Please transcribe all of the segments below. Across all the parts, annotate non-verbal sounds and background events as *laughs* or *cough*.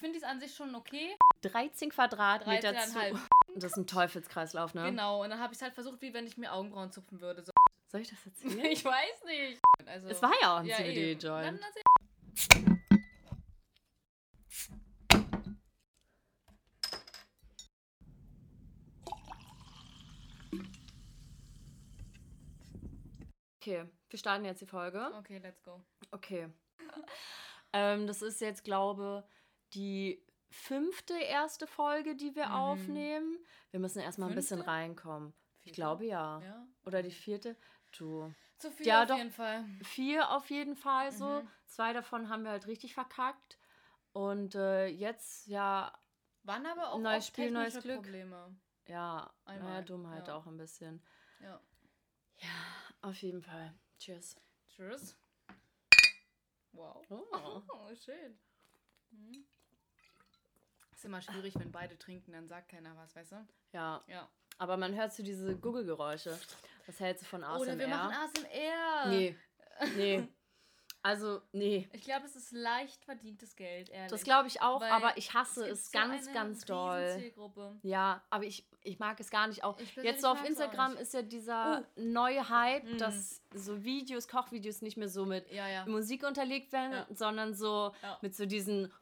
Ich finde dies an sich schon okay. 13 Quadratmeter 13,5. zu. *laughs* Das ist ein Teufelskreislauf, ne? Genau, und dann habe ich es halt versucht, wie wenn ich mir Augenbrauen zupfen würde. So. *laughs* Soll ich das *laughs* erzählen? Ich weiß nicht. Also, es war ja auch ein ja. CBD-Joint. Okay, wir starten jetzt die Folge. Okay, let's go. Okay. ähm, das ist jetzt, glaube die fünfte erste Folge, die wir Mhm. aufnehmen. Wir müssen erstmal ein bisschen reinkommen. Ich Vierte? glaube ja. Ja. Oder die vierte. Du. Zu viel Ja, auf doch. jeden Fall. Vier auf jeden Fall so. Mhm. Zwei davon haben wir halt richtig verkackt. Und äh, jetzt, ja, Waren aber auch Neues Spiel, neues Glück. Probleme. ja, Einmal, naja, Dummheit ja. auch ein bisschen. Ja. Ja, auf jeden Fall. Cheers. Tschüss. Wow. Oh. *laughs* Oh, schön. Mhm. Ist immer schwierig, wenn beide trinken, dann sagt keiner was, weißt du? Ja, Ja. aber man hört so diese Google-Geräusche. Was hältst du von ASMR? Oder wir machen ASMR. Nee, nee. Also, nee. Ich glaube, es ist leicht verdientes Geld, ehrlich. Das glaube ich auch, Weil aber ich hasse es so ganz, eine ganz doll. Zielgruppe. Ja, aber ich, ich mag es gar nicht auch. Jetzt so auf Instagram ist ja dieser neue Hype, Mhm. dass so Videos, Kochvideos nicht mehr so mit Ja, ja. Musik unterlegt werden, Ja. sondern so mit so diesen.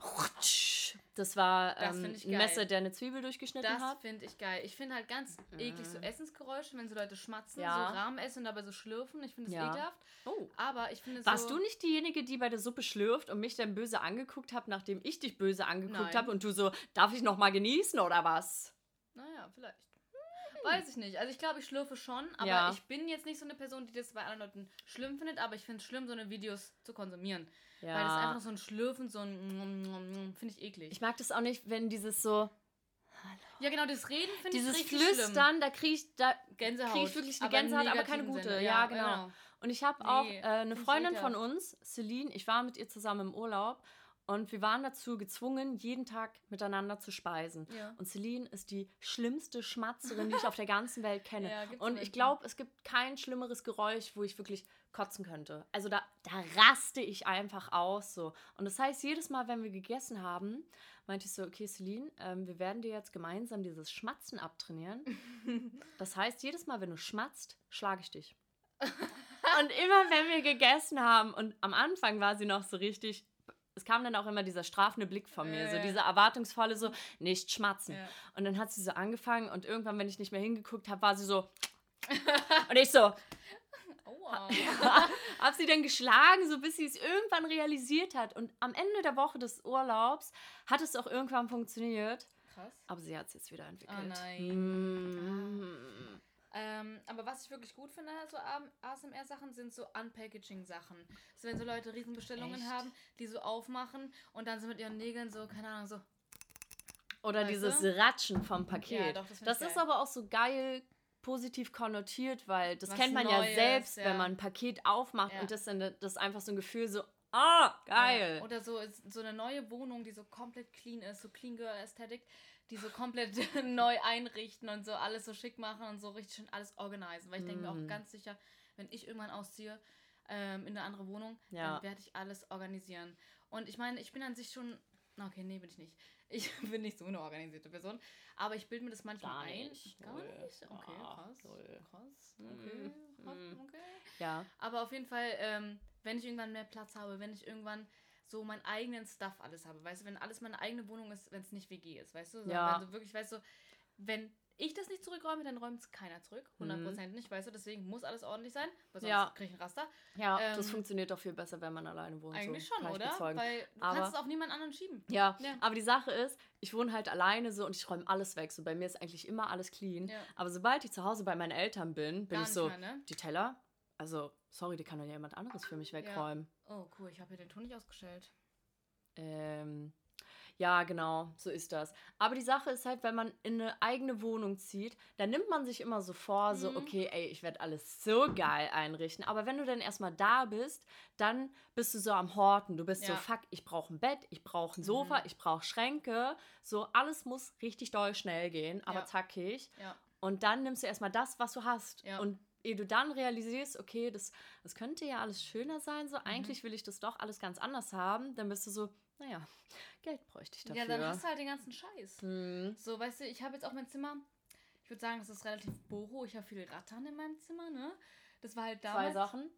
Das war Das ähm, ich ein. Messer, der eine Zwiebel durchgeschnitten Das hat. finde ich geil. Ich finde halt ganz eklig so Essensgeräusche, wenn so Leute schmatzen, Ja. so Rahmen essen und dabei so schlürfen. Ich finde es Ja. ekelhaft. Oh. Aber ich finde Warst so... du nicht diejenige, die bei der Suppe schlürft und mich dann böse angeguckt hat, nachdem ich dich böse angeguckt habe und du so, darf ich noch mal genießen oder was? Naja, vielleicht. Weiß ich nicht. Also ich glaube, ich schlürfe schon, aber Ja. ich bin jetzt nicht so eine Person, die das bei anderen Leuten schlimm findet, aber ich finde es schlimm, so eine Videos zu konsumieren. Ja. Weil das ist einfach so ein Schlürfen, so ein finde ich eklig. ich mag das auch nicht, wenn dieses so, ja, genau, das Reden finde ich dieses richtig Flüstern, da kriege ich, da. Gänsehaut. krieg ich wirklich eine aber Gänsehaut, aber keine gute. Sinne. Ja, genau. Und ich habe Nee, auch äh, eine Freundin von uns, Celine, ich war mit ihr zusammen im Urlaub und wir waren dazu gezwungen, jeden Tag miteinander zu speisen. Ja. Und Celine ist die schlimmste Schmatzerin, die ich auf der ganzen Welt kenne. *laughs* Ja, und ich glaube, es gibt kein schlimmeres Geräusch, wo ich wirklich kotzen könnte. Also da, da raste ich einfach aus so. Und das heißt, jedes Mal, wenn wir gegessen haben, meinte ich so, okay, Celine, ähm, wir werden dir jetzt gemeinsam dieses Schmatzen abtrainieren. *laughs* Das heißt, jedes Mal, wenn du schmatzt, schlage ich dich. *laughs* und immer, wenn wir gegessen haben, und am Anfang war sie noch so richtig, es kam dann auch immer dieser strafende Blick von mir, Ja, so ja. dieser erwartungsvolle, so, nicht schmatzen. Ja. Und dann hat sie so angefangen und irgendwann, wenn ich nicht mehr hingeguckt habe, war sie so, *laughs* und ich so, Aua. *laughs* hab sie dann geschlagen, so bis sie es irgendwann realisiert hat. Und am Ende der Woche des Urlaubs hat es auch irgendwann funktioniert. Krass. Aber sie hat es jetzt wieder entwickelt. Oh nein. Mm. Ähm, aber was ich wirklich gut finde, so ASMR-Sachen, sind so Unpackaging-Sachen. So, wenn so Leute Riesenbestellungen Echt? haben, die so aufmachen und dann so mit ihren Nägeln so, keine Ahnung, so. Oder Weißt dieses du? Ratschen vom Paket. Ja, doch, das das ist geil. aber auch so geil positiv konnotiert, weil das Was kennt man ja Neues, selbst, ja. wenn man ein Paket aufmacht Ja. und das dann das ist einfach so ein Gefühl so, ah, geil. Ja, oder so, so eine neue Wohnung, die so komplett clean ist, so Clean Girl Aesthetic, die so komplett *laughs* neu einrichten und so alles so schick machen und so richtig schön alles organisieren. Weil ich denke mir Mhm. auch ganz sicher, wenn ich irgendwann ausziehe ähm, in eine andere Wohnung, Ja. dann werde ich alles organisieren. Und ich meine, ich bin an sich schon. Okay, nee, bin ich nicht. *laughs* Ich bin nicht so eine organisierte Person. Aber ich bilde mir das manchmal Gar ein. nicht. Gar nicht? Okay, Ah, krass. Krass. Okay. krass, mm. okay. ja. Aber auf jeden Fall, ähm, wenn ich irgendwann mehr Platz habe, wenn ich irgendwann so meinen eigenen Stuff alles habe, weißt du, wenn alles meine eigene Wohnung ist, wenn es nicht WG ist, weißt du, sondern Ja. wenn du wirklich, weißt du, wenn ich das nicht zurückräume, dann räumt es keiner zurück, 100% nicht, weißt du, deswegen muss alles ordentlich sein, weil sonst Mhm. Ja. kriege ich ein Raster. Ja, Ähm, das funktioniert doch viel besser, wenn man alleine wohnt. Eigentlich so, schon, kann oder? Weil du Aber- kannst es auf niemand anderen schieben. Ja, Ja. aber die Sache ist, ich wohne halt alleine so und ich räume alles weg. So bei mir ist eigentlich immer alles clean. Ja. Aber sobald ich zu Hause bei meinen Eltern bin, bin Gar ich so, mehr, ne? die Teller, also sorry, die kann doch jemand anderes für mich wegräumen. Oh, cool, ich habe hier den Ton nicht ausgestellt. Ähm, ja, genau, so ist das. Aber die Sache ist halt, wenn man in eine eigene Wohnung zieht, dann nimmt man sich immer so vor, so, Mhm. okay, ey, ich werde alles so geil einrichten. Aber wenn du dann erstmal da bist, dann bist du so am Horten. Du bist so, Ja. fuck, ich brauche ein Bett, ich brauche ein Sofa, Mhm. ich brauche Schränke. So, alles muss richtig doll schnell gehen, aber Ja. zackig. Ja. Und dann nimmst du erstmal das, was du hast. Ja. Und ehe du dann realisierst, okay, das, das könnte ja alles schöner sein, so Mhm. eigentlich will ich das doch alles ganz anders haben, dann bist du so, naja, Geld bräuchte ich dafür. Ja, dann hast du halt den ganzen Scheiß. Hm. So, weißt du, ich habe jetzt auch mein Zimmer. Ich würde sagen, das ist relativ boho. Ich habe viele Rattern in meinem Zimmer, ne? Das war halt damals. Zwei Sachen.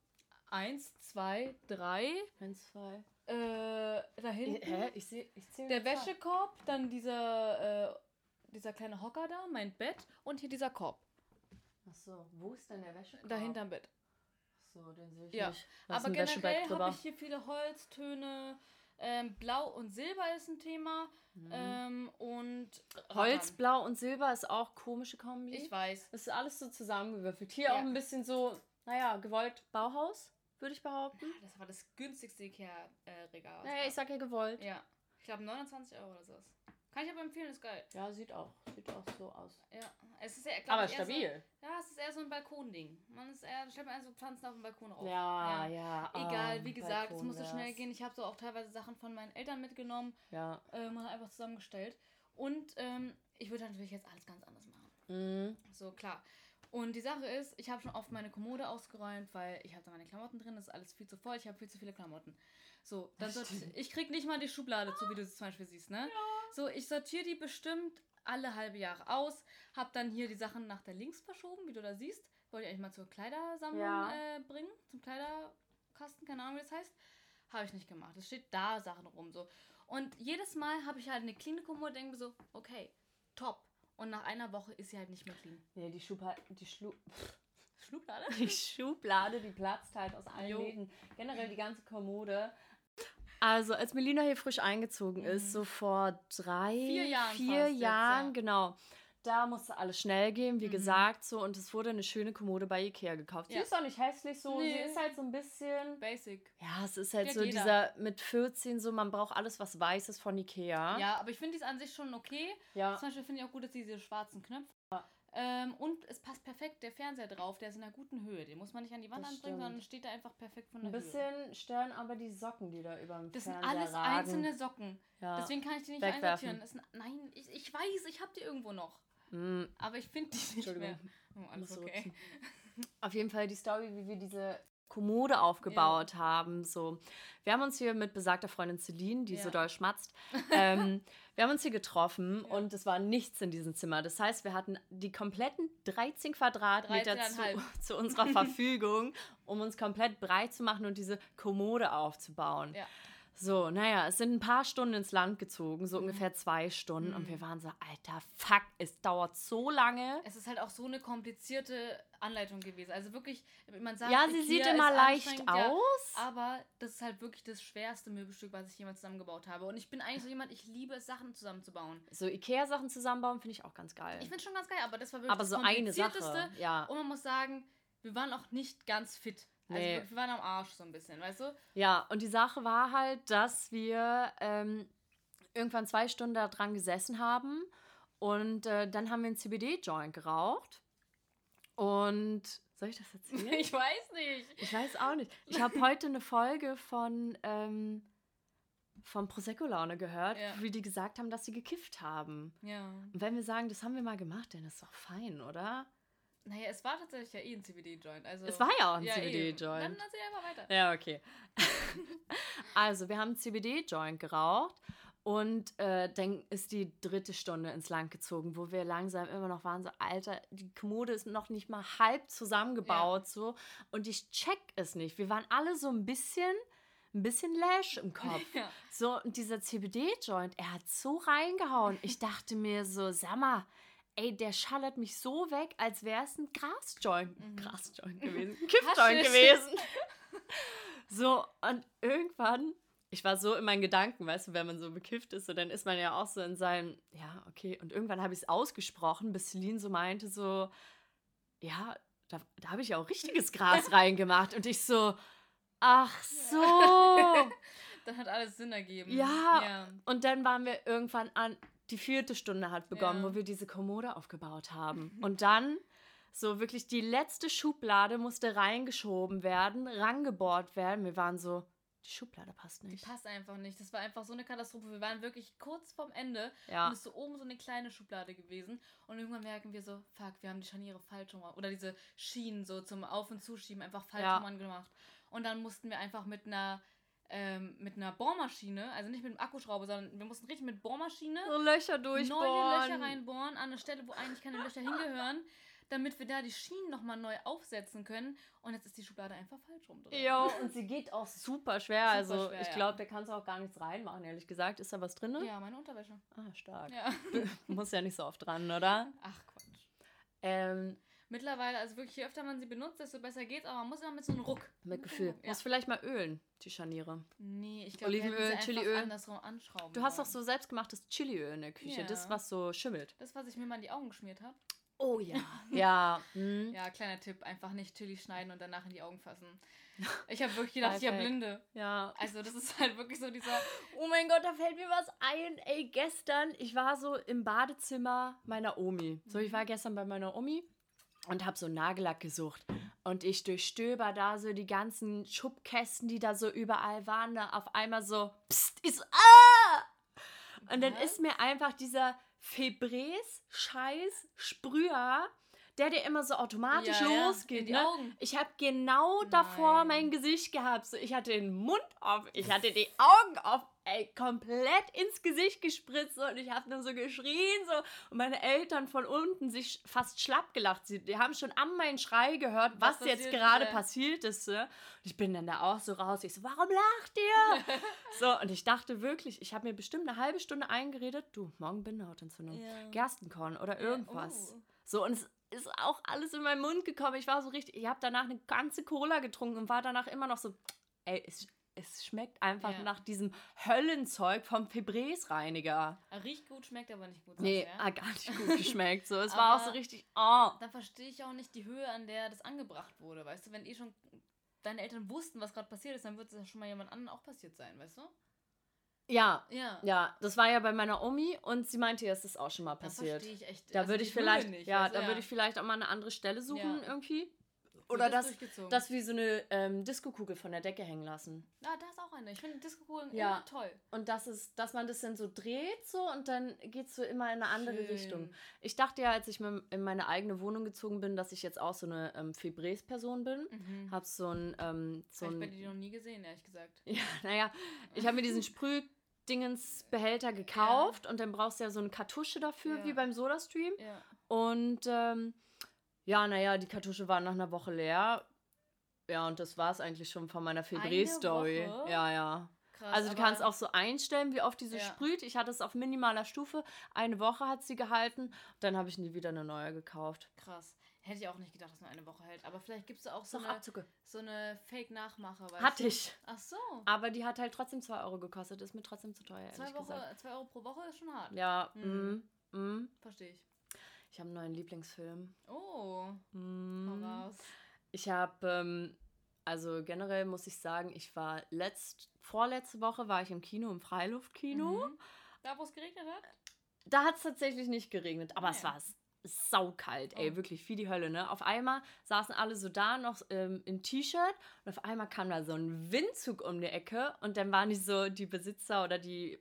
Eins, zwei, drei. Eins, zwei. Äh, da hinten. Ich, hä? Ich sehe, ich zähle Der. Wäschekorb, dann dieser, äh, dieser kleine Hocker da, mein Bett und hier dieser Korb. Ach so, wo ist denn der Wäschekorb? Dahinter im Bett. Ach so, den sehe ich Ja, nicht. Ist Aber generell habe ich hier viele Holztöne. Ähm, Blau und Silber ist ein Thema. Ähm, und Mhm. Holz, Rattern. Blau und Silber ist auch komische Kombi. Ich weiß. Das ist alles so zusammengewürfelt. Hier Ja. auch ein bisschen so, naja, gewollt Bauhaus, würde ich behaupten. Das war das günstigste Ikea-Regal. Naja, ich sag ja gewollt. Ja. Ich glaube 29 Euro oder sowas. Kann ich aber empfehlen, ist geil. Ja, sieht auch, sieht auch so aus. Ja. Es ist ja, glaub Aber eher stabil. So, ja, es ist eher so ein Balkonding. Man ist eher, stellt man eher so Pflanzen auf dem Balkon auf. Ja, ja. Egal, ah, wie gesagt, es Balkon musste schnell gehen. Ich habe so auch teilweise Sachen von meinen Eltern mitgenommen Ja. ähm, und einfach zusammengestellt. Und ähm, ich würde natürlich jetzt alles ganz anders machen. Mhm. So, klar. Und die Sache ist, ich habe schon oft meine Kommode ausgeräumt, weil ich habe da meine Klamotten drin, das ist alles viel zu voll, ich habe viel zu viele Klamotten. So, dann Das sorti- stimmt. ich krieg nicht mal die Schublade zu, wie du es zum Beispiel siehst, ne? So, ich sortiere die bestimmt alle halbe Jahre aus, habe dann hier die Sachen nach der links verschoben, wie du da siehst. Wollte ich eigentlich mal zur Kleidersammlung Ja. äh, bringen, zum Kleiderkasten, keine Ahnung, wie das heißt. Habe ich nicht gemacht. Es steht da Sachen rum so. Und jedes Mal habe ich halt eine clean Kommode und denke mir so, okay, top. Und nach einer Woche ist sie halt nicht mehr clean. Nee, die Schublade, die Schlu *laughs* Schublade? die Schublade, die platzt halt aus allen Jo. Läden. Generell die ganze Kommode. Also, als Melina hier frisch eingezogen ist, Mhm. so vor drei, Vier Jahren vier fast jetzt, Jahren, ja. genau. Da musste alles schnell gehen, wie Mhm. gesagt, so. Und es wurde eine schöne Kommode bei Ikea gekauft. Sie Ja. ist auch nicht hässlich so. Sie Nee. ist halt so ein bisschen. Basic. Ja, es ist halt Kennt so jeder. dieser mit 14 so, man braucht alles, was weiß ist von Ikea. Ja, aber ich finde die an sich schon okay. Ja. Zum Beispiel finde ich auch gut, dass diese schwarzen Knöpfe. Ähm, und es passt perfekt der Fernseher drauf, der ist in einer guten Höhe. Den muss man nicht an die Wand Das anbringen, sondern stimmt. steht da einfach perfekt von Ein der Höhe. bisschen stören aber die Socken, die da über dem Das sind Fernseher alles ragen. einzelne Socken. Ja. Deswegen kann ich die nicht Wegwerfen. einsortieren. Sind, nein, ich, ich weiß, ich habe die irgendwo noch. Mm, Aber ich finde die nicht mehr. Oh, alles okay. Auf jeden Fall die Story, wie wir diese Kommode aufgebaut haben. So, wir haben uns hier mit besagter Freundin Celine, die so Ja. doll schmatzt, ähm, *laughs* wir haben uns hier getroffen Ja. und es war nichts in diesem Zimmer. Das heißt, wir hatten die kompletten 13 Quadratmeter zu, 13,5. *laughs* zu unserer Verfügung, *laughs* um uns komplett breit zu machen und diese Kommode aufzubauen. So, naja, es sind ein paar Stunden ins Land gezogen, so Mhm. ungefähr zwei Stunden. Und Mhm. wir waren so, alter Fuck, es dauert so lange. Es ist halt auch so eine komplizierte Anleitung gewesen. Also wirklich, man sagt, Ja, sie sieht immer leicht anstrengend, ja, aus. Aber das ist halt wirklich das schwerste Möbelstück, was ich jemals zusammengebaut habe. Und ich bin eigentlich so jemand, ich liebe es, Sachen zusammenzubauen. So Ikea-Sachen zusammenbauen finde ich auch ganz geil. Ich finde schon ganz geil, aber das war wirklich Aber das so eine komplizierteste. Sache, ja. Und man muss sagen, wir waren auch nicht ganz fit. Also Nee. wir- wir waren am Arsch so ein bisschen, weißt du? Ja, und die Sache war halt, dass wir ähm, irgendwann zwei Stunden da dran gesessen haben und äh, dann haben wir einen CBD-Joint geraucht. Und soll ich das *laughs* erzählen? Ich weiß nicht. Ich weiß auch nicht. Ich habe heute eine Folge von, ähm, von Prosecco Laune gehört, Ja. wie die gesagt haben, dass sie gekifft haben. Ja. Und wenn wir sagen, das haben wir mal gemacht, dann ist doch fein, oder? Naja, es war tatsächlich ja eh ein CBD-Joint. Also, Es war ja auch ein ja. CBD-Joint. Dann erzähl einfach weiter. Ja, okay. *laughs* also, wir haben CBD-Joint geraucht und äh, dann ist die dritte Stunde ins Land gezogen, wo wir langsam immer noch waren, so, Alter, die Kommode ist noch nicht mal halb zusammengebaut, so. Und ich check es nicht. Wir waren alle so ein bisschen, ein bisschen lash im Kopf. *laughs* Ja. So, und dieser CBD-Joint, er hat so reingehauen. Ich dachte mir so, sag mal, ey, der schallert mich so weg, als wäre es ein Grasjoint. Mhm. Grasjoint *laughs* gewesen. Kiffjoint gewesen. *laughs* So, und irgendwann, ich war so in meinen Gedanken, weißt du, wenn man so bekifft ist, so, dann ist man ja auch so in seinem, ja, okay. Und irgendwann habe ich es ausgesprochen, bis Celine so meinte, so, ja, da, da habe ich ja auch richtiges *laughs* Gras reingemacht. Und ich so, ach so. Dann hat alles Sinn ergeben. Ja. ja. Und dann waren wir irgendwann an, die vierte Stunde hat begonnen, Ja. wo wir diese Kommode aufgebaut haben. Und dann, so wirklich die letzte Schublade musste reingeschoben werden, rangebohrt werden. Wir waren so, die Schublade passt Die nicht. passt einfach nicht. Das war einfach so eine Katastrophe. Wir waren wirklich kurz vorm Ende Ja. und es ist so oben so eine kleine Schublade gewesen. Und irgendwann merken wir so, fuck, wir haben die Scharniere falsch rum. Oder diese Schienen so zum Auf- und Zuschieben einfach falsch Ja. gemacht. Und dann mussten wir einfach mit einer ähm, mit einer Bohrmaschine, also nicht mit einem Akkuschrauber, sondern wir mussten richtig mit Bohrmaschine So Löcher durchbohren. neue Löcher reinbohren an eine Stelle, wo eigentlich keine Löcher hingehören, damit wir da die Schienen nochmal neu aufsetzen können. Und jetzt ist die Schublade einfach falsch rum drin. Ja, und sie geht auch super schwer. Super also schwer, ich glaube, da kannst du auch gar nichts reinmachen, ehrlich gesagt. Ist da was drin? Ja, meine Unterwäsche. Ah, stark. Ja. Muss ja nicht so oft dran, oder? Ach Quatsch. Ähm, Mittlerweile, also wirklich, je öfter man sie benutzt, desto besser geht's, aber man muss immer mit so einem Ruck. mit Gefühl. Ja. Muss vielleicht mal ölen, die Scharniere. Nee, ich glaube, Olivenöl, Chiliöl. Andersrum anschrauben. Du hast doch so selbstgemachtes Chiliöl in der Küche. Ja. Das, was so schimmelt. Das, was ich mir mal in die Augen geschmiert habe. Oh ja. *laughs* ja. hm. Ja, kleiner Tipp, einfach nicht Chili schneiden und danach in die Augen fassen. Ich habe wirklich gedacht, ich habe. Blinde. Ja. Also das ist halt wirklich so dieser... *laughs* Oh mein Gott, da fällt mir was ein. Ey, gestern, ich war so im Badezimmer meiner Omi. So, ich war gestern bei meiner Omi und habe so Nagellack gesucht. Und ich durchstöber da so die ganzen Schubkästen, die da so überall waren, da auf einmal so, pst, ist, ah! Und dann ist mir einfach dieser Febreze-Scheiß-Sprüher, der dir immer so automatisch Ja, ja, losgeht, die ne? Ich habe genau davor Nein. mein Gesicht gehabt. So, ich hatte den Mund auf, ich hatte die Augen auf, ey, komplett ins Gesicht gespritzt und ich habe nur so geschrien so und meine Eltern von unten sich fast schlapp gelacht. Sie, die haben schon an meinen Schrei gehört, was, Was jetzt gerade äh? passiert ist. So. Und ich bin dann da auch so raus. Ich so, warum lacht ihr? *laughs* so, und ich dachte wirklich, ich habe mir bestimmt eine halbe Stunde eingeredet, du, morgen Bindehautentzündung, Ja. Gerstenkorn oder irgendwas. oh. So, und es ist auch alles in meinen Mund gekommen. Ich war so richtig, ich habe danach eine ganze Cola getrunken und war danach immer noch so, ey, es, es schmeckt einfach Ja. nach diesem Höllenzeug vom Febreze-Reiniger. Er Riecht gut, schmeckt aber nicht gut. Nee, ja? gar nicht gut *laughs* geschmeckt. So, es war auch so richtig, oh. Dann verstehe ich auch nicht die Höhe, an der das angebracht wurde. Weißt du, wenn eh schon deine Eltern wussten, was gerade passiert ist, dann wird es ja schon mal jemand anderen auch passiert sein, weißt du? Ja, Ja. ja, das war ja bei meiner Omi und sie meinte, es ist auch schon mal Das passiert. verstehe ich echt. Da also würde die ich vielleicht, nicht, ja, du, da würde ich vielleicht auch mal eine andere Stelle suchen Ja. irgendwie. Oder das, durchgezogen. das wie so eine ähm, Diskokugel von der Decke hängen lassen. Ah, da ist auch eine. Ich finde Disco-Kugeln Ja. immer toll. Und das ist, dass man das dann so dreht so und dann geht es so immer in eine andere Schön. Richtung. Ich dachte ja, als ich mir in meine eigene Wohnung gezogen bin, dass ich jetzt auch so eine ähm, Febreze-Person bin. Mhm. Hab so ein, ähm, so Habe ich ein dir noch nie gesehen, ehrlich gesagt. *laughs* ja, naja, ich habe mir diesen *laughs* Sprühdingensbehälter gekauft und dann brauchst du ja so eine Kartusche dafür, Ja. wie beim Sodastream. Ja. Und ähm, ja, naja, die Kartusche war nach einer Woche leer. Ja, und das war es eigentlich schon von meiner Febreze-Story. Woche? Ja, ja. Krass. Also du kannst auch so einstellen, wie oft diese Ja. sprüht. Ich hatte es auf minimaler Stufe. Eine Woche hat sie gehalten. Dann habe ich nie wieder eine neue gekauft. Krass. Hätte ich auch nicht gedacht, dass nur eine Woche hält. Aber vielleicht gibt es auch so Doch, eine, Abzüge. so eine Fake-Nachmache. Hatte ich. Ach so. Aber die hat halt trotzdem 2 Euro gekostet. Ist mir trotzdem zu teuer, ehrlich Zwei, Woche, gesagt. zwei Euro pro Woche ist schon hart. Ja, Mhm. mm, mm. Verstehe ich. Ich habe einen neuen Lieblingsfilm. Oh, raus. Ich habe, ähm, also generell muss ich sagen, ich war letzt, vorletzte Woche war ich im Kino, im Freiluftkino. Mhm. Da, wo es geregnet hat? Da hat es tatsächlich nicht geregnet, aber es Ja. war s- saukalt, ey, Oh. wirklich wie die Hölle, ne? Auf einmal saßen alle so da noch ähm, im T-Shirt und auf einmal kam da so ein Windzug um die Ecke und dann waren die so, die Besitzer oder die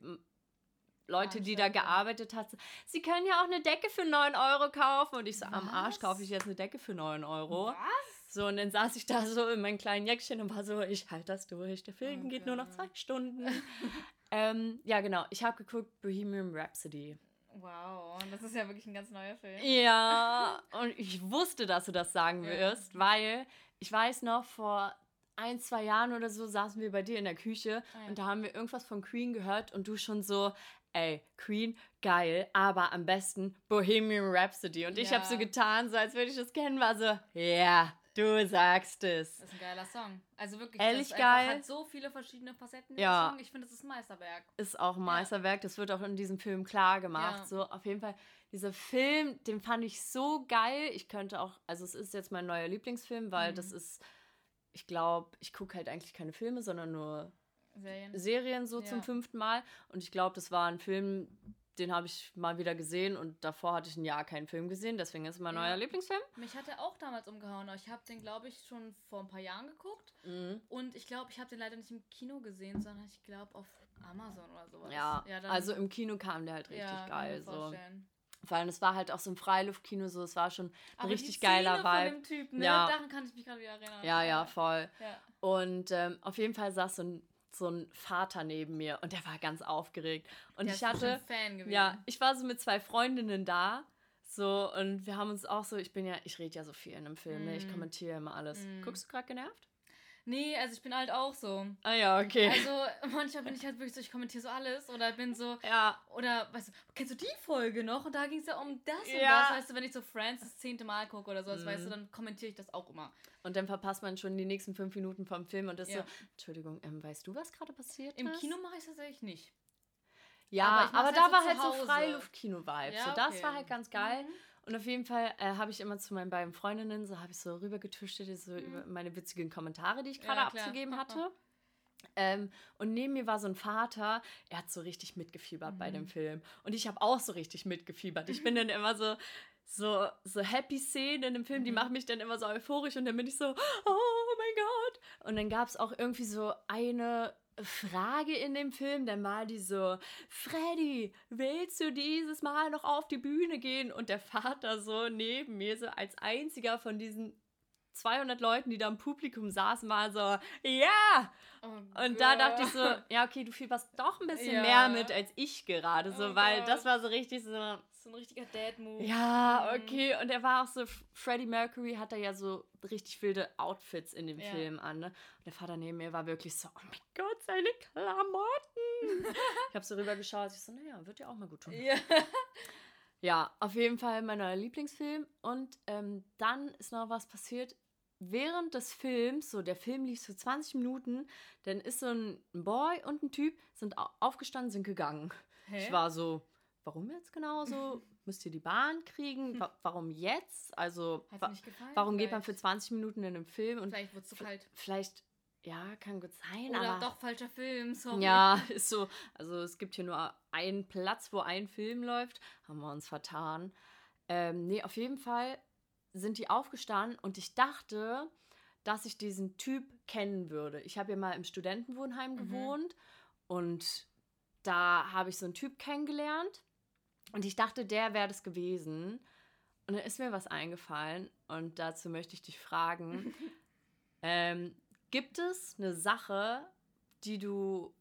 Leute, die da gearbeitet hat, sie können ja auch eine Decke für 9 Euro kaufen und ich so, am Arsch Was? kaufe ich jetzt eine Decke für 9 Euro. Was? So, und dann saß ich da so in meinem kleinen Jäckchen und war so, ich halte das durch, der Film Oh geht nur noch zwei Stunden. *laughs* ähm, ja, genau, ich habe geguckt Bohemian Rhapsody. Wow, das ist ja wirklich ein ganz neuer Film. Ja, und ich wusste, dass du das sagen Ja. wirst, weil ich weiß noch, vor ein, zwei Jahren oder so saßen wir bei dir in der Küche Ah, ja. und da haben wir irgendwas von Queen gehört und du schon so, ey, Queen, geil, aber am besten Bohemian Rhapsody. Und ich habe so Ja. getan, so als würde ich das kennen, war so, ja, du sagst es. Das ist ein geiler Song. Also wirklich, Ehrlich das geil? hat so viele verschiedene Facetten. Ja. Ja. Song. Ich finde, das ist ein Meisterwerk. ist auch ein Meisterwerk. Das wird auch in diesem Film klar gemacht. Ja. So, auf jeden Fall, dieser Film, den fand ich so geil. Ich könnte auch, also es ist jetzt mein neuer Lieblingsfilm, weil Mhm. das ist, ich glaube, ich gucke halt eigentlich keine Filme, sondern nur Serien. Serien so zum Ja. fünften Mal. Und ich glaube, das war ein Film, den habe ich mal wieder gesehen und davor hatte ich ein Jahr keinen Film gesehen. Deswegen ist es mein Ja. neuer Lieblingsfilm. Mich hat er auch damals umgehauen, ich habe den, glaube ich, schon vor ein paar Jahren geguckt. Mhm. Und ich glaube, ich habe den leider nicht im Kino gesehen, sondern ich glaube auf Amazon oder sowas. Ja, dann- also im Kino kam der halt richtig ja, geil. So. Vor allem, es war halt auch so ein Freiluftkino, so es war schon ein Aber richtig die geiler Szene von Vibe. dem Typen, ne? Ja. Daran kann ich mich gerade wieder erinnern. Ja, ja, voll. ja. Und ähm, auf jeden Fall saß so ein so ein Vater neben mir und der war ganz aufgeregt. Und Der ich hatte, ja, ich war so mit zwei Freundinnen da. So, und wir haben uns auch so, ich bin ja, ich rede ja so viel in einem Film, ne? ich Mm. kommentiere immer alles. Mm. Guckst du gerade genervt? Nee, also ich bin halt auch so. Ah ja, okay. Also manchmal bin ich halt wirklich so, ich kommentiere so alles oder bin so, *laughs* ja, oder weißt du, kennst du die Folge noch? Und da ging es ja um das und Ja. das. Weißt du, wenn ich so Friends das zehnte Mal gucke oder sowas, weißt du, Mhm. dann kommentiere ich das auch immer. und dann verpasst man schon die nächsten fünf Minuten vom Film und ist Ja. so, Entschuldigung, ähm, weißt du, was gerade passiert Im ist? Kino mache ich es tatsächlich nicht. Ja, aber aber, mach's da halt war halt so Hause. Freiluftkino-Vibes. Ja, so, das war halt ganz geil. Mhm. Und auf jeden Fall äh, habe ich immer zu meinen beiden Freundinnen, so habe ich so rübergetuscht, so Mhm. über meine witzigen Kommentare, die ich Ja, gerade klar. abzugeben hatte. Ähm, und neben mir war so ein Vater, er hat so richtig mitgefiebert bei dem Mhm. Film. Und ich habe auch so richtig mitgefiebert. Ich bin dann immer so, so, so happy Szenen in dem Film, die Mhm. machen mich dann immer so euphorisch und dann bin ich so, oh mein Gott. Und dann gab es auch irgendwie so eine Frage in dem Film, dann war die so, Freddy, willst du dieses Mal noch auf die Bühne gehen? Und der Vater so neben mir, so als einziger von diesen 200 Leuten, die da im Publikum saßen, war so, ja! Oh Und da dachte ich so, ja, okay, du fieberst doch ein bisschen Ja. mehr mit als ich gerade, so, Oh weil Gott. das war so richtig so, So ein richtiger Dad-Move. ja, Mhm. okay. Und er war auch so, Freddie Mercury hat da ja so richtig wilde Outfits in dem Ja. Film an, ne? Und der Vater neben mir war wirklich so, oh mein Gott, seine Klamotten. *laughs* ich habe so rübergeschaut, ich so, naja, wird ja auch mal gut tun. Ja. *laughs* Ja, auf jeden Fall mein neuer Lieblingsfilm. Und ähm, dann ist noch was passiert. Während des Films, so der Film lief so 20 Minuten, dann ist so ein Boy und ein Typ sind au- aufgestanden, sind gegangen. Hä? Ich war so, warum jetzt genau so? *laughs* Müsst ihr die Bahn kriegen? Wa warum jetzt? Also, wa gefallen? warum geht man für vielleicht? 20 Minuten in einem Film? Und Vielleicht wurde es zu kalt. vielleicht, ja, kann gut sein, Oder aber. doch falscher Film, sorry. Ja, *laughs* ist so. Also es gibt hier nur einen Platz, wo ein Film läuft. Haben wir uns vertan. Ähm, nee, auf jeden Fall sind die aufgestanden und ich dachte, dass ich diesen Typ kennen würde. Ich habe ja mal im Studentenwohnheim Mhm. gewohnt und da habe ich so einen Typ kennengelernt und ich dachte, der wäre das gewesen. Und dann ist mir was eingefallen und dazu möchte ich dich fragen, *laughs* ähm, gibt es eine Sache, die du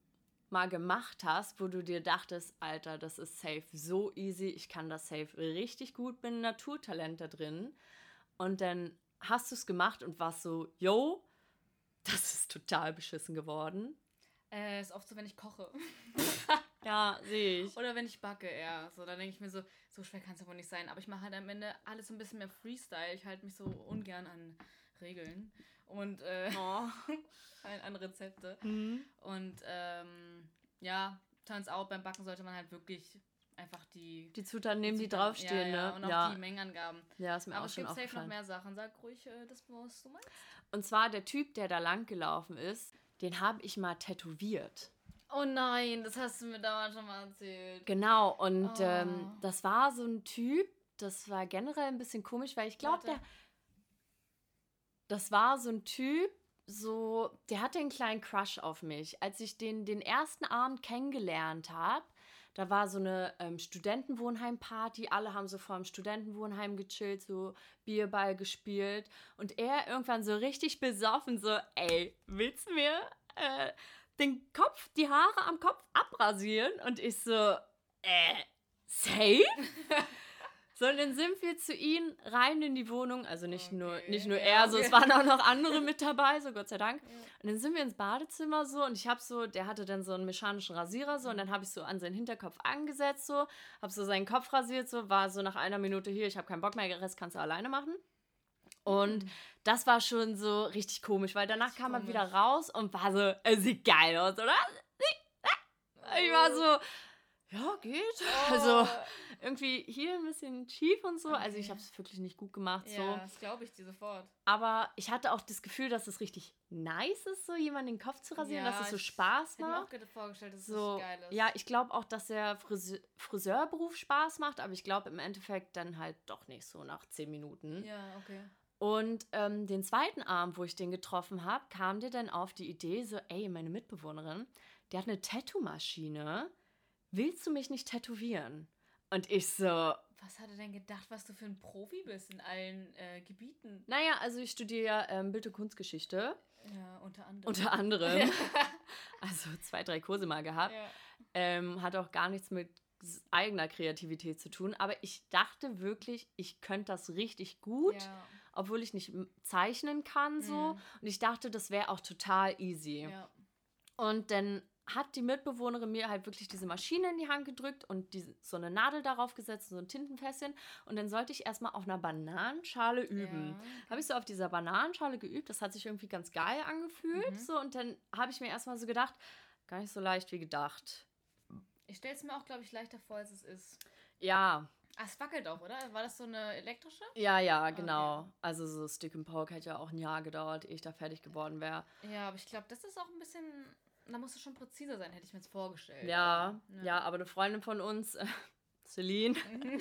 mal gemacht hast, wo du dir dachtest, Alter, das ist safe so easy, ich kann das safe richtig gut, bin ein Naturtalent da drin. Und dann hast du es gemacht und warst so, yo, das ist total beschissen geworden. Äh, ist oft so, wenn ich koche. *laughs* Ja, sehe ich. Oder wenn ich backe, eher. So, dann denke ich mir so, so schwer kann es wohl nicht sein. Aber ich mache halt am Ende alles so ein bisschen mehr Freestyle. Ich halte mich so ungern an Regeln und äh, Oh. an, *laughs* an Rezepte. Mhm. Und ähm, ja, turns out, beim Backen sollte man halt wirklich einfach die. Die Zutaten nehmen, die draufstehen, ja, ja, ne? Und auch ja. die Mengenangaben. ja, ist mir Aber auch es schon gibt safe noch mehr Sachen. Sag ruhig äh, das, was du meinst. Und zwar der Typ, der da lang gelaufen ist, den habe ich mal tätowiert. Oh nein, das hast du mir damals schon mal erzählt. Genau, und Oh. ähm, das war so ein Typ, das war generell ein bisschen komisch, weil ich glaube, der. Das war so ein Typ, so, der hatte einen kleinen Crush auf mich. Als ich den den ersten Abend kennengelernt habe, da war so eine ähm, Studentenwohnheim-Party, alle haben so vor dem Studentenwohnheim gechillt, so Bierball gespielt. Und er irgendwann so richtig besoffen, so, ey, willst du mir äh, den Kopf, die Haare am Kopf abrasieren? Und ich so, äh, safe? *laughs* so, und dann sind wir zu ihm rein in die Wohnung, also nicht nur, Okay, nicht nur er, so, es waren auch noch andere *laughs* mit dabei, so Gott sei Dank. Ja. Und dann sind wir ins Badezimmer so und ich habe so, der hatte dann so einen mechanischen Rasierer so und dann habe ich so an seinen Hinterkopf angesetzt so, habe so seinen Kopf rasiert so, war so nach einer Minute hier, ich habe keinen Bock mehr, den Rest kannst du alleine machen. Und das war schon so richtig komisch, weil danach kam er komisch. wieder raus und war so, es sieht geil aus, oder? Ich war so, ja, geht. *laughs* Oh. Also irgendwie hier ein bisschen schief und so. Also ich Okay. habe es wirklich nicht gut gemacht. Ja, So. das glaube ich dir sofort. Aber ich hatte auch das Gefühl, dass es richtig nice ist, so jemanden den Kopf zu rasieren, Ja, dass es so Spaß Ich hätte mir auch macht. vorgestellt, dass es So, richtig geil ist. ja, ich glaube auch, dass der Frise Friseurberuf Spaß macht, aber ich glaube im Endeffekt dann halt doch nicht so nach zehn Minuten. Ja, okay. Und ähm, den zweiten Abend, wo ich den getroffen habe, kam der dann auf die Idee, so, ey, meine Mitbewohnerin, die hat eine Tattoo-Maschine. Willst du mich nicht tätowieren? Und ich so, Was hat er denn gedacht, was du für ein Profi bist in allen äh, Gebieten? naja, also ich studiere ja ähm, Bild- und Kunstgeschichte. Ja, unter anderem. Unter anderem. *laughs* Also zwei, drei Kurse mal gehabt. Ja. Ähm, hat auch gar nichts mit eigener Kreativität zu tun. Aber ich dachte wirklich, ich könnte das richtig gut, Ja. Obwohl ich nicht zeichnen kann so. Mhm. Und ich dachte, das wäre auch total easy. ja. Und dann hat die Mitbewohnerin mir halt wirklich diese Maschine in die Hand gedrückt und die, so eine Nadel darauf gesetzt, so ein Tintenfässchen. Und dann sollte ich erstmal auf einer Bananenschale üben. Ja. Habe ich so auf dieser Bananenschale geübt. Das hat sich irgendwie ganz geil angefühlt. Mhm. So, und dann habe ich mir erstmal so gedacht, gar nicht so leicht wie gedacht. Ich stelle es mir auch, glaube ich, leichter vor, als es ist. Ja, Ah, es wackelt auch, oder? War das so eine elektrische? ja, ja, genau. Also so Stick and Poke hätte ja auch ein Jahr gedauert, ehe ich da fertig geworden wäre. Ja, aber ich glaube, das ist auch ein bisschen. Da musst du schon präziser sein, hätte ich mir jetzt vorgestellt. Ja, Aber, ja, aber eine Freundin von uns, äh, *laughs* Celine, Mhm.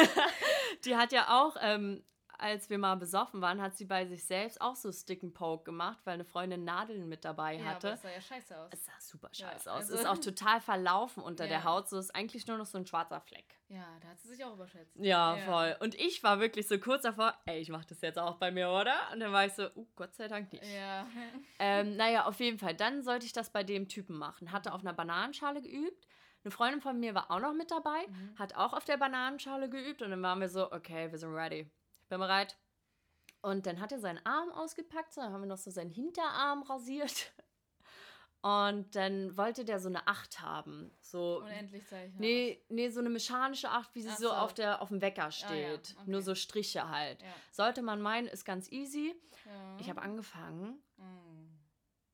*laughs* die hat ja auch, ähm, als wir mal besoffen waren, hat sie bei sich selbst auch so Stick and Poke gemacht, weil eine Freundin Nadeln mit dabei ja, hatte. das sah ja scheiße aus. Es sah super Ja, scheiße aus. also- ist auch *laughs* total verlaufen unter der Ja. Haut. So ist eigentlich nur noch so ein schwarzer Fleck. Ja, da hat sie sich auch überschätzt. Ja, voll. Und ich war wirklich so kurz davor, ey, ich mach das jetzt auch bei mir, oder? Und dann war ich so, uh, Gott sei Dank nicht. Ja. *laughs* Ähm, naja, auf jeden Fall. Dann sollte ich das bei dem Typen machen. Hatte auf einer Bananenschale geübt. Eine Freundin von mir war auch noch mit dabei, Mhm. hat auch auf der Bananenschale geübt. Und dann waren wir so, okay, wir sind ready. Bin bereit. Und dann hat er seinen Arm ausgepackt, dann haben wir noch so seinen Hinterarm rasiert. Und dann wollte der so eine Acht haben. So, Unendlich Zeichen. nee, nee, so eine mechanische Acht, wie sie so, so. auf, der, auf dem Wecker ja, steht. okay. Nur so Striche halt. Ja. Sollte man meinen, ist ganz easy. ja. Ich habe angefangen Mhm.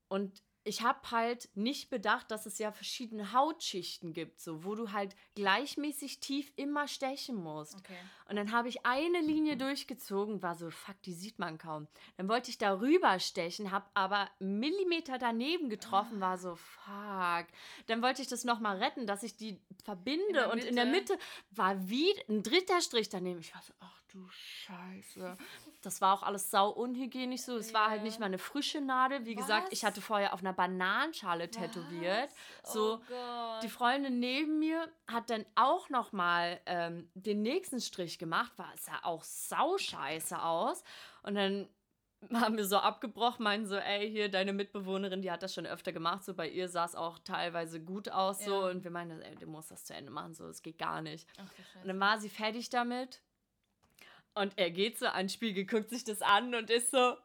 und ich habe halt nicht bedacht, dass es ja verschiedene Hautschichten gibt, so wo du halt gleichmäßig tief immer stechen musst. Okay. Und dann habe ich eine Linie durchgezogen, war so, fuck, die sieht man kaum. Dann wollte ich darüber stechen, habe aber einen Millimeter daneben getroffen, war so, fuck. Dann wollte ich das nochmal retten, dass ich die verbinde der und in der Mitte. Mitte war wie ein dritter Strich daneben. Ich war so, ach du Scheiße. Das war auch alles sau unhygienisch so. Es war halt Ja. nicht mal eine frische Nadel. Wie gesagt, ich Was? hatte vorher auf einer Bananenschale tätowiert. Was? So, oh die Freundin neben mir hat dann auch noch mal ähm, den nächsten Strich gemacht, war es sah auch sauscheiße aus und dann haben wir so abgebrochen, meinen so, ey, hier deine Mitbewohnerin, die hat das schon öfter gemacht, so bei ihr sah es auch teilweise gut aus so Ja. und wir meinen, ey, du musst das zu Ende machen, so, es geht gar nicht. Ach Und Scheiße. dann war sie fertig damit und er geht so ans Spiegel, guckt sich das an und ist so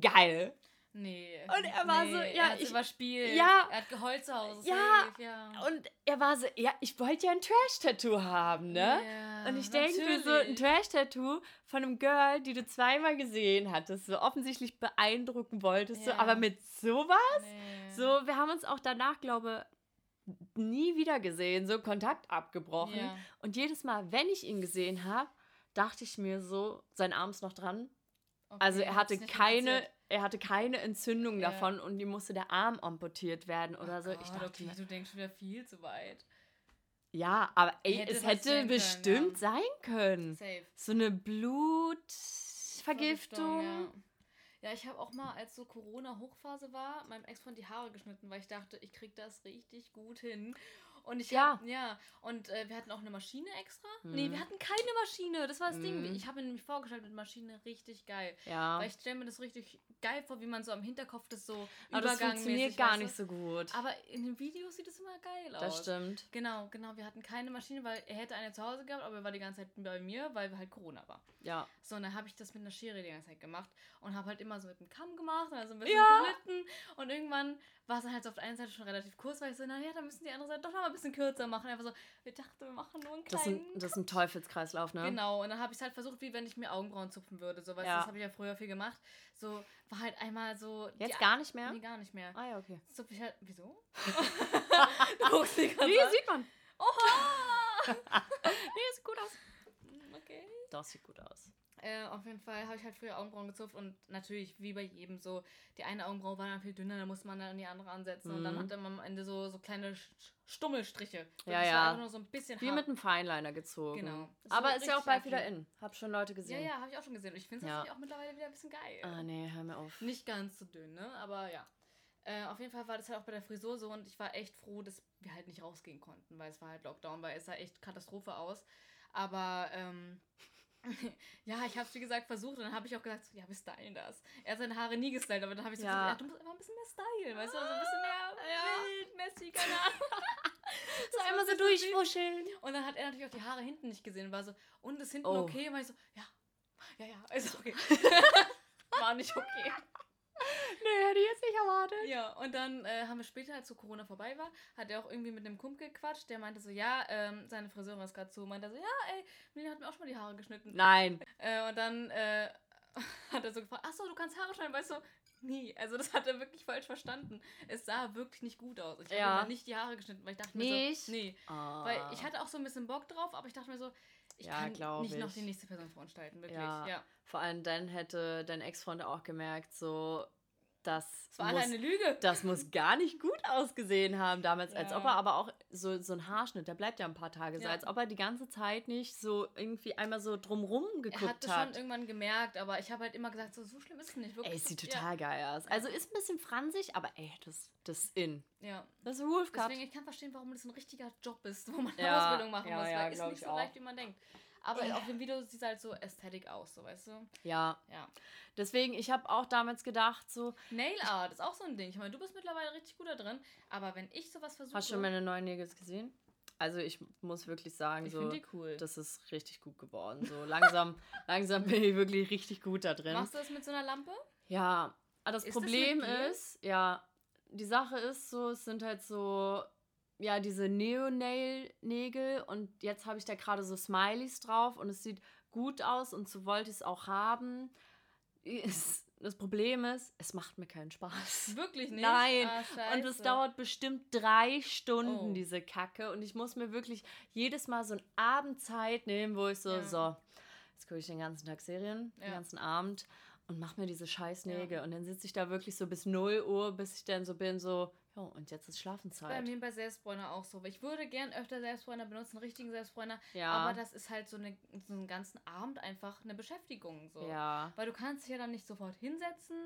geil. Nee. Und er war nee, so, er ja, hat's ich- überspielt. ja. Er hat geheult zu Hause. Ja. safe, ja. Und er war so, ja, ich wollte ja ein Trash-Tattoo haben, ne? Ja, Und ich denke mir so, ein. Trash-Tattoo von einem Girl, die du zweimal gesehen hattest, so offensichtlich beeindrucken wolltest, so, Ja. aber mit sowas? Nee. So, wir haben uns auch danach, glaube nie wieder gesehen, so Kontakt abgebrochen. Ja. Und jedes Mal, wenn ich ihn gesehen habe, dachte ich mir so, sein Arm ist noch dran. Okay, Also er hatte keine, interessiert. er hatte keine Entzündung Ja. davon und ihm musste der Arm amputiert werden oder Oh so. Ich Gott, dachte okay, du denkst wieder viel zu weit. ja, aber ey, Hätte es hätte können, bestimmt ja. sein können. Safe. So eine Blutvergiftung. Ja, ja ich habe auch mal, als so Corona-Hochphase war, meinem Ex-Freund die Haare geschnitten, weil ich dachte, ich krieg das richtig gut hin. Und ich Ja. hab, ja, und äh, wir hatten auch eine Maschine extra. Nee, Mhm. wir hatten keine Maschine. Das war das Ding. Mhm. Ich habe mir nämlich vorgestellt mit Maschine richtig geil. Ja. Weil ich stelle mir das richtig geil vor, wie man so am Hinterkopf das so Aber das funktioniert gar nicht so gut. Aber in den Videos sieht es immer geil aus. das stimmt. Genau, genau. Wir hatten keine Maschine, weil er hätte eine zu Hause gehabt, aber er war die ganze Zeit bei mir, weil halt Corona war. Ja. So, und dann habe ich das mit einer Schere die ganze Zeit gemacht und habe halt immer so mit dem Kamm gemacht und dann so ein bisschen Ja. geschnitten. Und irgendwann war es dann halt so auf der einen Seite schon relativ kurz, weil ich so, naja, dann müssen die andere Seite doch noch mal ein bisschen kürzer machen. Einfach so, wir dachten, wir machen nur einen Das ist, kleinen. ein, das ist ein Teufelskreislauf, ne? Genau, und dann habe ich es halt versucht, wie wenn ich mir Augenbrauen zupfen würde. So, weißt Ja. das habe ich ja früher viel gemacht. So, war halt einmal so. Jetzt die- gar nicht mehr? Nee, gar nicht mehr. Ah ja, okay. Zupf ich halt. Wieso? du guckst mich ganz Nee, an. sieht man. Oha! *laughs* *laughs* Nee, sieht gut aus. Okay. Das sieht gut aus. Äh, auf jeden Fall habe ich halt früher Augenbrauen gezupft und natürlich, wie bei jedem, so, die eine Augenbraue war dann viel dünner, da musste man dann die andere ansetzen und dann Mhm. hatte man am Ende so, so kleine Stummelstriche. Ja, so ja. Einfach nur so ein bisschen Wie Haar. mit einem Fineliner gezogen. Genau. Das Aber war ist ja auch bald wieder in. Hab schon Leute Ja, gesehen. ja, habe ich auch schon gesehen. Und ich finde es Ja. natürlich auch mittlerweile wieder ein bisschen geil. Ah, nee, hör mir auf. Nicht ganz so dünn, ne? Aber ja. Äh, auf jeden Fall war das halt auch bei der Frisur so und ich war echt froh, dass wir halt nicht rausgehen konnten, weil es war halt Lockdown, weil es sah echt Katastrophe aus. Aber ähm, *laughs* Ja, ich habe es wie gesagt versucht und dann habe ich auch gesagt, so, ja, wir stylen das. Er hat seine Haare nie gestylt, aber dann habe ich so Ja. gesagt, ja, du musst einfach ein bisschen mehr stylen, weißt du, also ein bisschen mehr Ja. wild, messy, keine Ahnung. *laughs* So einmal so durchwuscheln. Und dann hat er natürlich auch die Haare hinten nicht gesehen und war so, und ist hinten Oh. okay? Und war ich so, ja, ja, ja, ist okay. *laughs* war nicht okay. Nee, hätte ich jetzt nicht erwartet. Ja, und dann äh, haben wir später, als so Corona vorbei war, hat er auch irgendwie mit einem Kumpel gequatscht, der meinte so, ja, ähm, seine Friseurin ist gerade zu. Meinte er so, ja, ey, Melina hat mir auch schon mal die Haare geschnitten. Nein. Äh, und dann äh, *laughs* hat er so gefragt, ach so, du kannst Haare schneiden, weißt du? Nie. Also das hat er wirklich falsch verstanden. Es sah wirklich nicht gut aus. Ich habe Ja. dann nicht die Haare geschnitten, weil ich dachte mir Nicht? so, nee. Ah. Weil ich hatte auch so ein bisschen Bock drauf, aber ich dachte mir so, ich Ja, kann nicht noch ich. die nächste Person veranstalten, wirklich. Ja. Ja. Vor allem dann hätte dein Ex-Freund auch gemerkt, so, das, Es war muss, eine Lüge. das muss gar nicht gut ausgesehen haben damals. Als Ja. ob er aber auch so, so ein Haarschnitt, der bleibt ja ein paar Tage so, Ja. als ob er die ganze Zeit nicht so irgendwie einmal so drumrum Er geguckt hat das hat. schon irgendwann gemerkt, aber ich habe halt immer gesagt, so, so schlimm ist es nicht, wirklich. Ey, sieht Ja. total geil aus. Also ist ein bisschen fransig, aber ey, das, das ist in. Ja. Das ist ein Wolf Cut. Deswegen, ich kann verstehen, warum das ein richtiger Job ist, wo man eine Ja, Ausbildung machen ja, muss, ja, weil ist nicht ich so auch. leicht, wie man denkt. Aber auf dem Video sieht es halt so ästhetisch aus, so weißt du? Ja, Ja. deswegen, ich habe auch damals gedacht, so, Nail Art ist auch so ein Ding. Ich meine, du bist mittlerweile richtig gut da drin, aber wenn ich sowas versuche. hast du schon meine neuen Nägel gesehen? Also ich muss wirklich sagen, ich so, die cool. das ist richtig gut geworden. So langsam, *laughs* langsam bin ich wirklich richtig gut da drin. Machst du das mit so einer Lampe? Ja, aber das Ist das Problem Gel? ist, ja, die Sache ist so, es sind halt so, ja, diese Neo-Nail-Nägel und jetzt habe ich da gerade so Smileys drauf und es sieht gut aus und so wollte ich es auch haben. Ist- Das Problem ist, es macht mir keinen Spaß. Wirklich nicht? Nein. Ah, Und es dauert bestimmt drei Stunden, Oh. diese Kacke. Und ich muss mir wirklich jedes Mal so einen Abend Zeit nehmen, wo ich so, Ja. so, jetzt gucke ich den ganzen Tag Serien, den Ja. ganzen Abend und mache mir diese scheiß Nägel. Und dann sitze ich da wirklich so bis 0 Uhr, bis ich dann so bin, so, jo, und jetzt ist Bei Schlafenszeit. mir bei Selbstbräuner auch so. Ich würde gern öfter Selbstbräuner benutzen, richtigen Selbstbräuner. Ja. Aber das ist halt so, eine, so einen ganzen Abend einfach eine Beschäftigung. So. Ja. Weil du kannst dich ja dann nicht sofort hinsetzen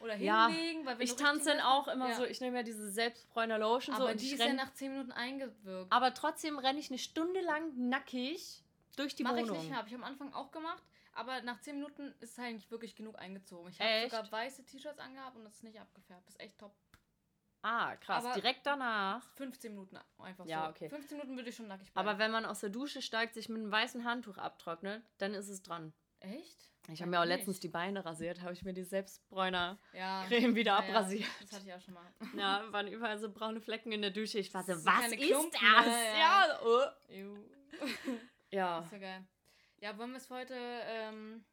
oder Ja, hinlegen. Weil wenn Ich tanze dann auch immer ja. so, ich nehme ja diese Selbstbräuner Lotion so Aber und die ich ist ja renn, nach 10 Minuten eingewirkt. aber trotzdem renne ich eine Stunde lang nackig durch die Mache ich Wohnung. nicht mehr. Habe ich am Anfang auch gemacht. Aber nach 10 Minuten ist es eigentlich wirklich genug eingezogen. Ich habe sogar weiße T-Shirts angehabt und das ist nicht abgefärbt. Das ist echt top. Ah, krass. Aber- Direkt danach. 15 Minuten einfach Ja, so. okay. 15 Minuten würde ich schon nackig bleiben. Aber wenn man aus der Dusche steigt, sich mit einem weißen Handtuch abtrocknet, dann ist es dran. Echt? Ich habe mir auch mir letztens nicht. die Beine rasiert, habe ich mir die Selbstbräuner ja. *laughs* Wieder Ja, abrasiert. Das hatte ich auch schon mal. Ja, waren überall so braune Flecken in der Dusche. Ich war so, was ist Klumpen, das? ne? Ja, Ja. oh. *laughs* Ja. Ist so geil. Ja, wollen wir es heute ähm,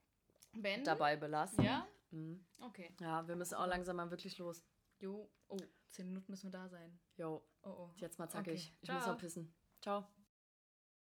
beenden? dabei belassen. Ja? Mhm. Okay. Ja, wir müssen auch langsam mal wirklich los. Jo. Oh, 10 Minuten müssen wir da sein. Jo, Oh, oh. jetzt mal zackig. Okay. Ich muss Ciao. noch pissen. Ciao.